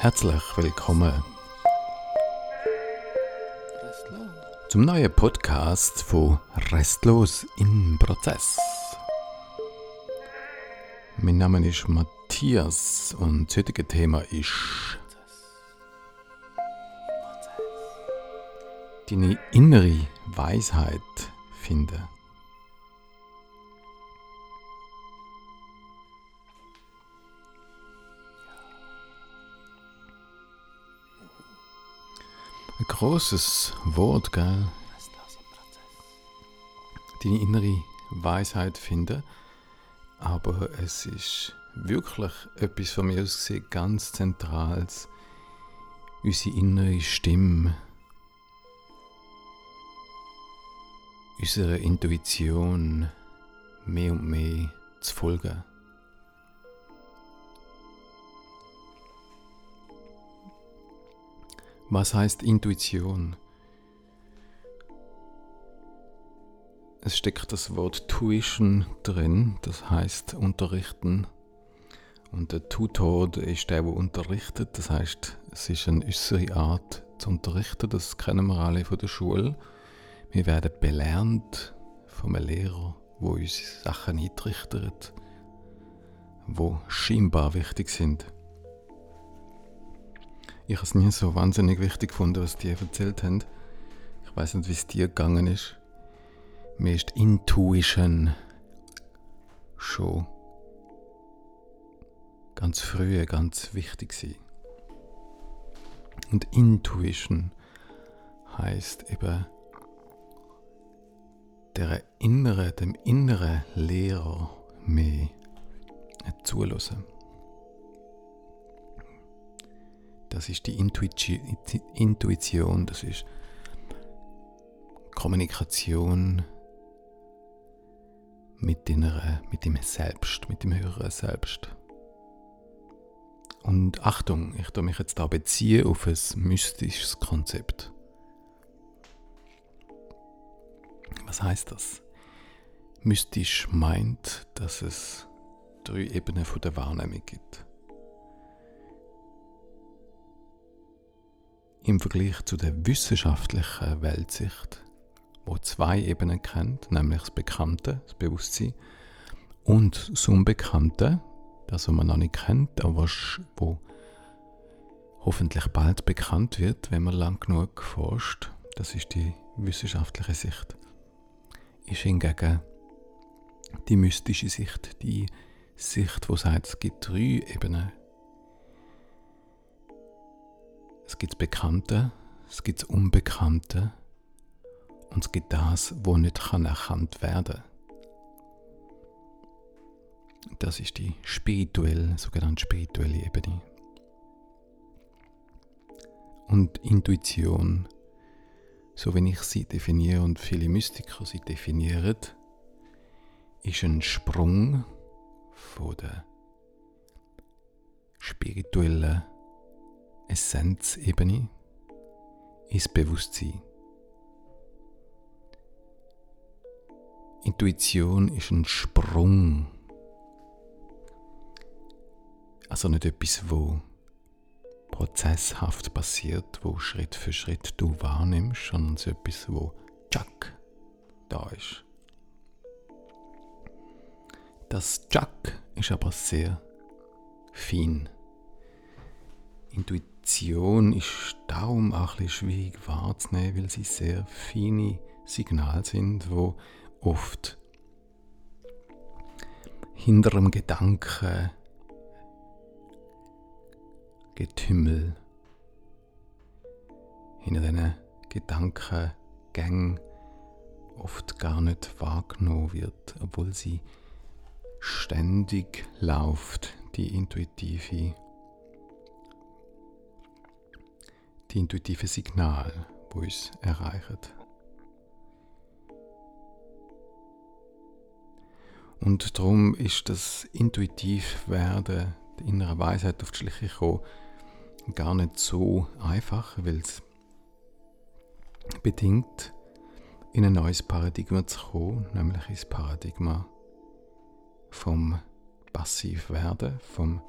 Herzlich willkommen zum neuen Podcast von Restlos im Prozess. Mein Name ist Matthias und das heutige Thema ist deine innere Weisheit finden. Großes Wort, gell? Deine innere Weisheit finden. Aber es ist wirklich etwas von mir aus gesehen ganz Zentrales. Unsere innere Stimme. Unsere Intuition mehr und mehr zu folgen. Was heißt Intuition? Es steckt das Wort Tuition drin, das heißt unterrichten. Und der Tutor ist der, der unterrichtet. Das heißt, es ist eine äußere Art zu unterrichten. Das kennen wir alle von der Schule. Wir werden belernt einem Lehrer, wo uns Sachen eintrichtert, wo scheinbar wichtig sind. Ich habe es nie so wahnsinnig wichtig gefunden, was die erzählt haben. Ich weiß nicht, wie es dir gegangen ist. Mir ist Intuition schon ganz früh ganz wichtig gewesen. Und Intuition heißt eben der innere, dem inneren Lehrer mehr zulassen. Das ist die Intuition, das ist Kommunikation mit, deiner, mit dem Selbst, mit dem höheren Selbst. Und Achtung, ich tue mich jetzt da beziehen auf ein mystisches Konzept. Was heißt das? Mystisch meint, dass es drei Ebenen der Wahrnehmung gibt. Im Vergleich zu der wissenschaftlichen Weltsicht, wo zwei Ebenen kennt, nämlich das Bekannte, das Bewusstsein, und das Unbekannte, das man noch nicht kennt, aber wo hoffentlich bald bekannt wird, wenn man lang genug forscht. Das ist die wissenschaftliche Sicht. Ist hingegen die mystische Sicht, die Sicht, wo sagt, es gibt drei Ebenen Es gibt Bekannte, es gibt Unbekannte und es gibt das, wo nicht kann erkannt werden. Das ist die spirituelle, sogenannte spirituelle Ebene. Und Intuition, so wie ich sie definiere und viele Mystiker sie definieren, ist ein Sprung von der spirituellen Essenzebene ins Bewusstsein. Intuition ist ein Sprung. Also nicht etwas, wo prozesshaft passiert, wo Schritt für Schritt du wahrnimmst, sondern so etwas, wo Chuck da ist. Das Chuck ist aber sehr fein. Intuition Intuition ist darum auch ein schwierig wahrzunehmen, weil sie sehr feine Signale sind, wo oft hinter dem Gedanken Getümmel, hinter diesen Gedankengängen oft gar nicht wahrgenommen wird, obwohl sie ständig läuft, die intuitive intuitive Signal, wo uns erreicht. Und darum ist das intuitiv werden, die innere Weisheit auf die Schliche kommen, gar nicht so einfach, weil es bedingt, in ein neues Paradigma zu kommen, nämlich ins Paradigma vom Passivwerden, vom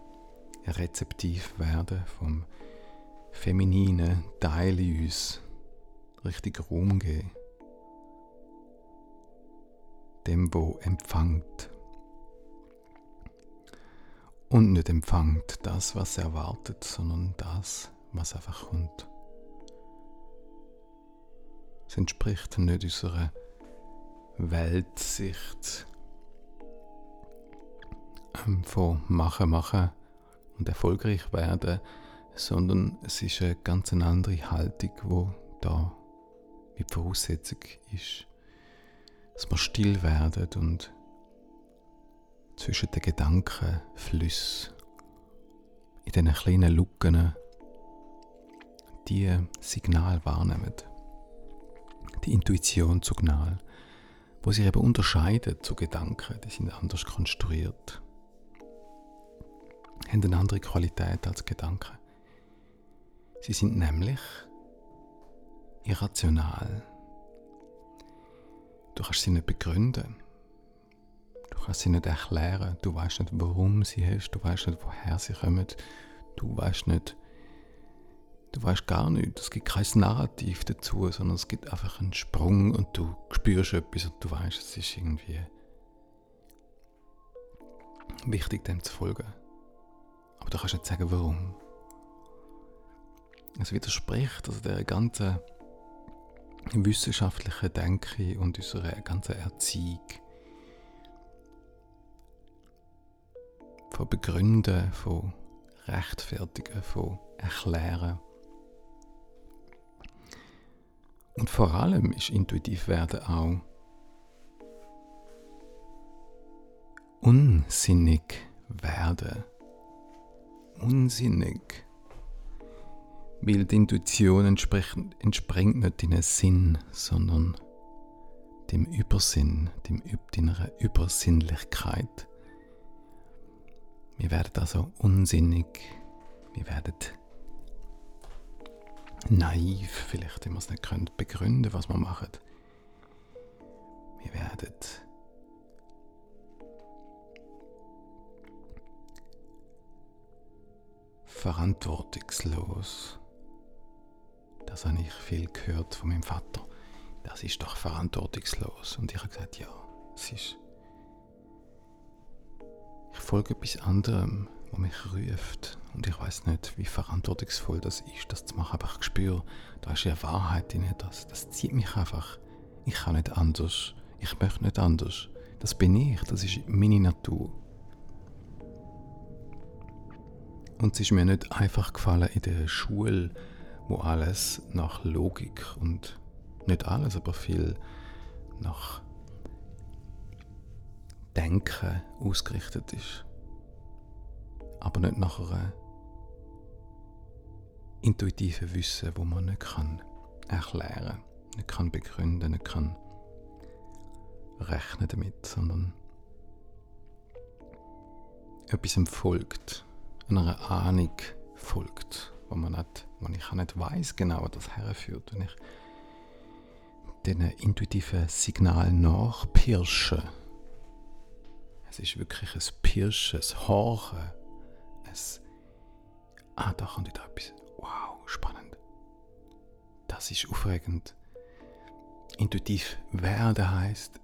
rezeptiv werden vom femininen Teil in uns richtig Raum geben. Dem, wo empfängt. Und nicht empfängt das, was er erwartet, sondern das, was einfach kommt. Es entspricht nicht unserer Weltsicht ähm, von machen, machen und erfolgreich werden, sondern es ist eine ganz andere Haltung, wo da mit Voraussetzung ist, dass wir still werden und zwischen den Gedankenflüssen in diesen kleinen Lücken die Signal wahrnehmen. Die Intuition-Signal, wo sich eben unterscheidet zu Gedanken, die sind anders konstruiert, haben eine andere Qualität als Gedanken. Sie sind nämlich irrational. Du kannst sie nicht begründen. Du kannst sie nicht erklären. Du weißt nicht, warum sie hast. Du weißt nicht, woher sie kommen. Du weißt nicht, du weißt gar nicht. Es gibt kein Narrativ dazu, sondern es gibt einfach einen Sprung und du spürst etwas und du weißt, es ist irgendwie wichtig, dem zu folgen. Aber du kannst nicht sagen, warum. Es widerspricht also der ganzen wissenschaftlichen Denke und unserer ganzen Erziehung. Von Begründen, von Rechtfertigen, von Erklären. Und vor allem ist intuitiv werden auch unsinnig werden. Unsinnig weil die Intuition entspringt nicht deinem Sinn, sondern dem Übersinn, dem, deiner Übersinnlichkeit. Wir werden also unsinnig, wir werden naiv, vielleicht, wenn wir es nicht können, begründen, was wir machen. Wir werden verantwortungslos. Das habe ich viel gehört von meinem Vater. Das ist doch verantwortungslos. Und ich habe gesagt, ja, es ist. Ich folge etwas anderem, was mich ruft. Und ich weiß nicht, wie verantwortungsvoll das ist, das zu machen. Aber ich spüre, da ist eine Wahrheit in das. Das zieht mich einfach. Ich kann nicht anders. Ich möchte nicht anders. Das bin ich. Das ist meine Natur. Und es ist mir nicht einfach gefallen in der Schule wo alles nach Logik und nicht alles, aber viel nach Denken ausgerichtet ist. Aber nicht nach einer intuitiven Wissen, wo man nicht kann erklären, nicht kann begründen, nicht kann rechnen damit, sondern etwas folgt, einer Ahnung folgt wo man nicht, wo ich nicht weiß genau, wo das herführt, wenn ich diesen intuitiven Signal nachpirsche. Es ist wirklich ein Pirschen, ein Horchen, ein Ah, da kommt wieder etwas. Wow, spannend. Das ist aufregend. Intuitiv werden heißt,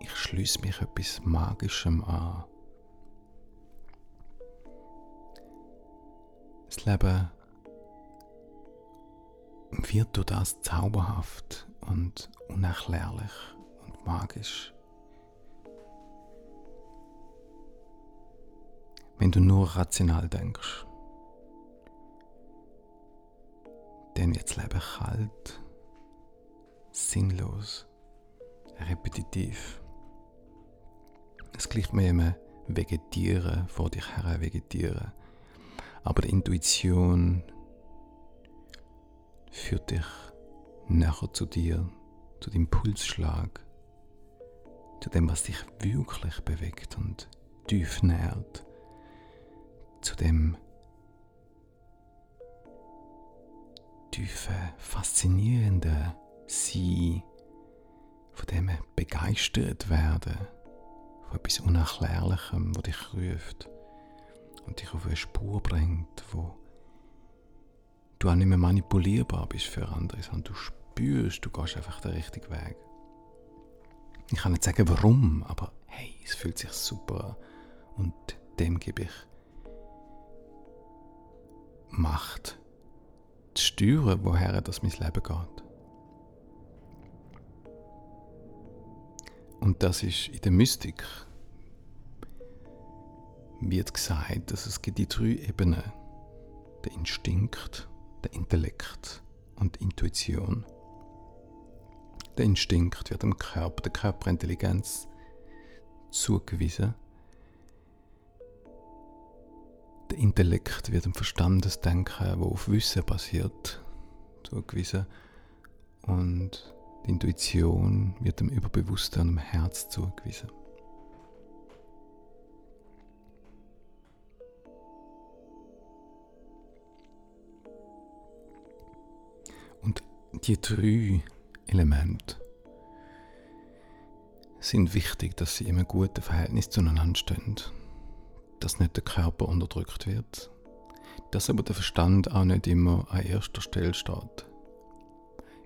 ich schließe mich etwas Magischem an. Das Leben wird durch das zauberhaft und unerklärlich und magisch. Wenn du nur rational denkst, dann wird das Leben kalt, sinnlos, repetitiv. Es gleicht mir immer Vegetieren, vor dich her vegetieren. Aber die Intuition führt dich näher zu dir, zu dem Pulsschlag, zu dem, was dich wirklich bewegt und tief nährt, zu dem tiefen, faszinierenden Sein, von dem begeistert werden, von etwas Unerklärlichem, wo dich ruft und dich auf eine Spur bringt, wo du auch nicht mehr manipulierbar bist für andere, sondern du spürst, du gehst einfach den richtigen Weg. Ich kann nicht sagen warum, aber hey, es fühlt sich super an und dem gebe ich Macht zu steuern, woher das mein Leben geht. Und das ist in der Mystik wird gesagt, dass es gibt die drei Ebenen. Der Instinkt, der Intellekt und die Intuition. Der Instinkt wird dem Körper, der Körperintelligenz zugewiesen. Der Intellekt wird dem Verstandesdenken, wo auf Wissen basiert, zugewiesen. Und die Intuition wird dem Überbewussten und dem Herz zugewiesen. Die drei Elemente sind wichtig, dass sie in einem guten Verhältnis zueinander stehen. Dass nicht der Körper unterdrückt wird, dass aber der Verstand auch nicht immer an erster Stelle steht.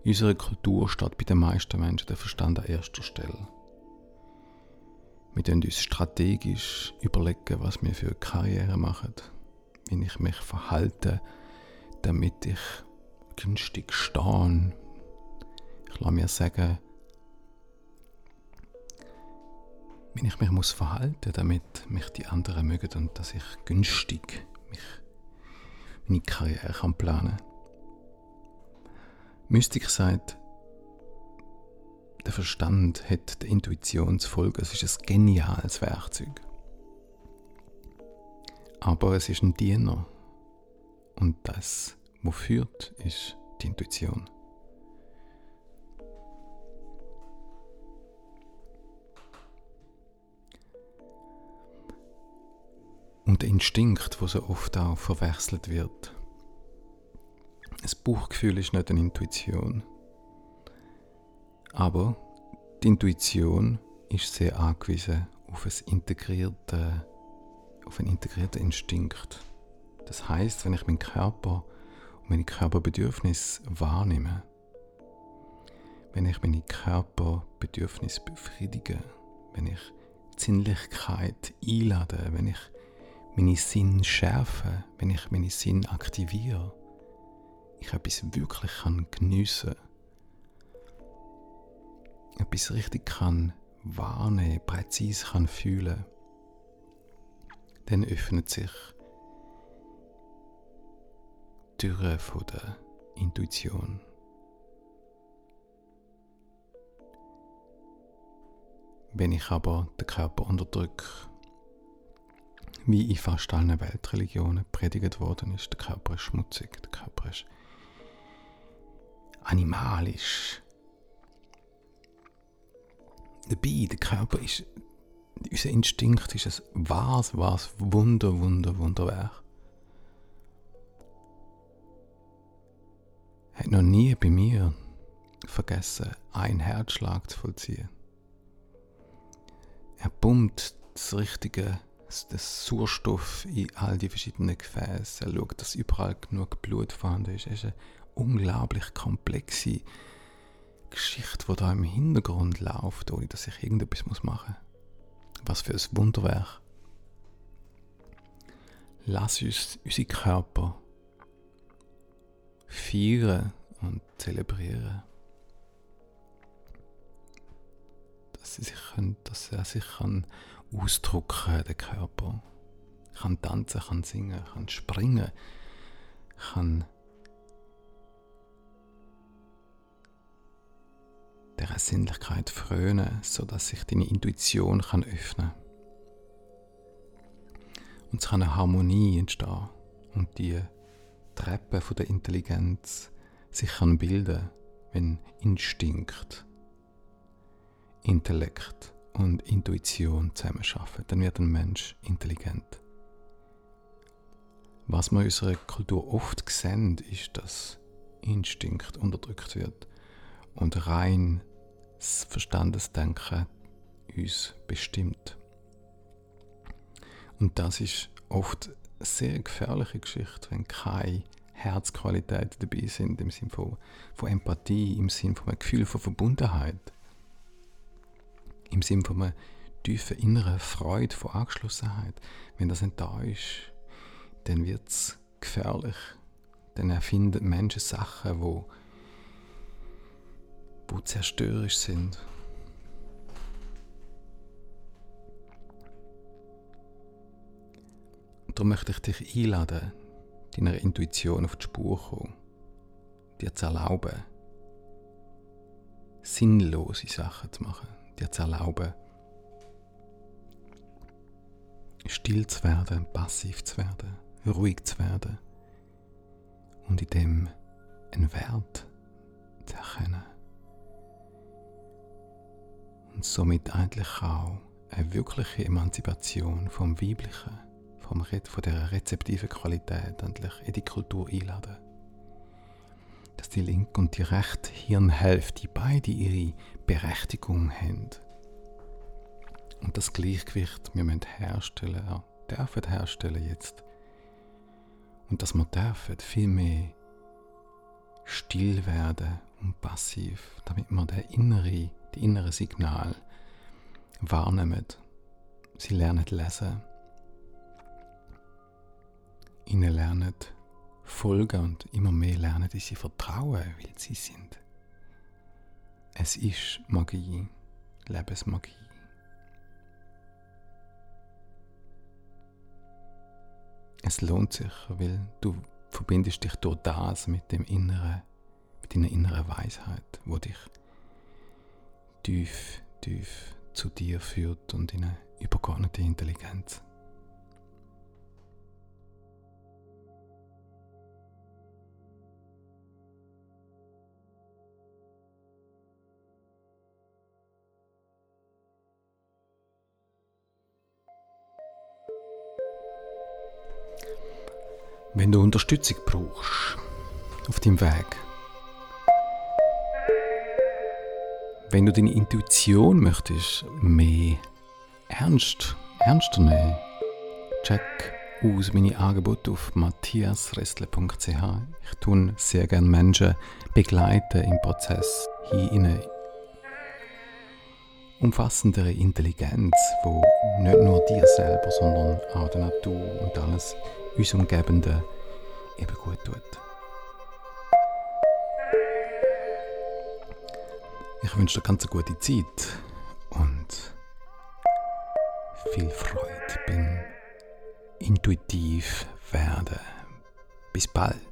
In unserer Kultur steht bei den meisten Menschen der Verstand an erster Stelle. Wir können uns strategisch überlegen, was wir für eine Karriere machen, wie ich mich verhalte, damit ich günstig stehe. Ich lasse mir sagen, wie ich mich muss verhalten, damit mich die anderen mögen und dass ich günstig mich meine Karriere kann planen kann. Mystik sagt, der Verstand hat der Intuition zu folgen. Es ist ein geniales Werkzeug. Aber es ist ein Diener. Und das, was führt, ist die Intuition. Und der Instinkt, wo so oft auch verwechselt wird, ein Bauchgefühl ist nicht eine Intuition. Aber die Intuition ist sehr angewiesen auf, ein integrierte, auf einen integrierten Instinkt. Das heißt, wenn ich meinen Körper meine Körperbedürfnisse wahrnehme, wenn ich meine Körperbedürfnisse befriedige, wenn ich Sinnlichkeit einlade, wenn ich meine Sinn schärfe, wenn ich meine Sinn aktiviere, ich etwas wirklich kann geniessen etwas richtig kann wahrnehmen, präzise kann fühlen, dann öffnet sich Türe von der Intuition. Wenn ich aber den Körper unterdrücke, wie in fast allen Weltreligionen predigt worden ist, der Körper ist schmutzig, der Körper ist animalisch. Dabei, der Körper ist, unser Instinkt ist ein was, was Wunder, Wunder, Wunderwerk. Hat noch nie bei mir vergessen, einen Herzschlag zu vollziehen. Er pumpt das richtige, das Sauerstoff in all die verschiedenen Gefäße. Er schaut, dass überall genug Blut vorhanden ist. Er ist ein unglaublich komplexe Geschichte, die da im Hintergrund läuft, ohne dass ich irgendetwas machen muss. Was für ein Wunderwerk. Lass uns unsere Körper feiern und zelebrieren. Dass, sie sich können, dass er sich kann ausdrücken der Körper. Kann tanzen, kann singen, kann springen, kann dieser Sinnlichkeit frönen, sodass sich deine Intuition kann öffnen kann. Und es kann eine Harmonie entstehen und die Treppe der Intelligenz sich kann bilden, wenn Instinkt, Intellekt und Intuition zusammenarbeiten. Dann wird ein Mensch intelligent. Was wir in unserer Kultur oft sehen, ist, dass Instinkt unterdrückt wird und rein das Verstandesdenken uns bestimmt. Und das ist oft sehr gefährliche Geschichte, wenn keine Herzqualitäten dabei sind, im Sinne von, von Empathie, im Sinne von einem Gefühl von Verbundenheit, im Sinne von einer tiefen inneren Freude, von Angeschlossenheit. Wenn das nicht da ist, dann wird es gefährlich. Dann erfinden Menschen Sachen, wo, wo zerstörerisch sind. Darum möchte ich dich einladen, deiner Intuition auf die Spur zu kommen, dir zu erlauben, sinnlose Sachen zu machen, dir zu erlauben, still zu werden, passiv zu werden, ruhig zu werden und in dem einen Wert zu erkennen. Und somit eigentlich auch eine wirkliche Emanzipation vom Weiblichen vom von der rezeptiven Qualität endlich in die Kultur einladen. Dass die linke und die rechte Hirnhälfte beide ihre Berechtigung haben. Und das Gleichgewicht wir müssen herstellen, ja, dürfen herstellen jetzt. Und dass wir dürfen viel mehr still werden und passiv, damit wir der innere, die innere Signal wahrnehmen. Sie lernen lesen, ihnen lernen folgen und immer mehr lernen, dass sie vertrauen, weil sie sind. Es ist Magie, Lebensmagie. Es lohnt sich, weil du verbindest dich durch das mit dem inneren, mit deiner inneren Weisheit, wo dich tief, tief zu dir führt und in eine übergeordnete Intelligenz. Wenn du Unterstützung brauchst auf deinem Weg, wenn du deine Intuition möchtest mehr ernst, ernster nehmen, check aus meine Angebote auf matthiasressle.ch. Ich tue sehr gerne Menschen begleiten im Prozess hin in eine umfassendere Intelligenz, wo nicht nur dir selber, sondern auch der Natur und alles uns Umgebenden eben gut tut. Ich wünsche dir ganz eine gute Zeit und viel Freude beim intuitiv werden. Bis bald.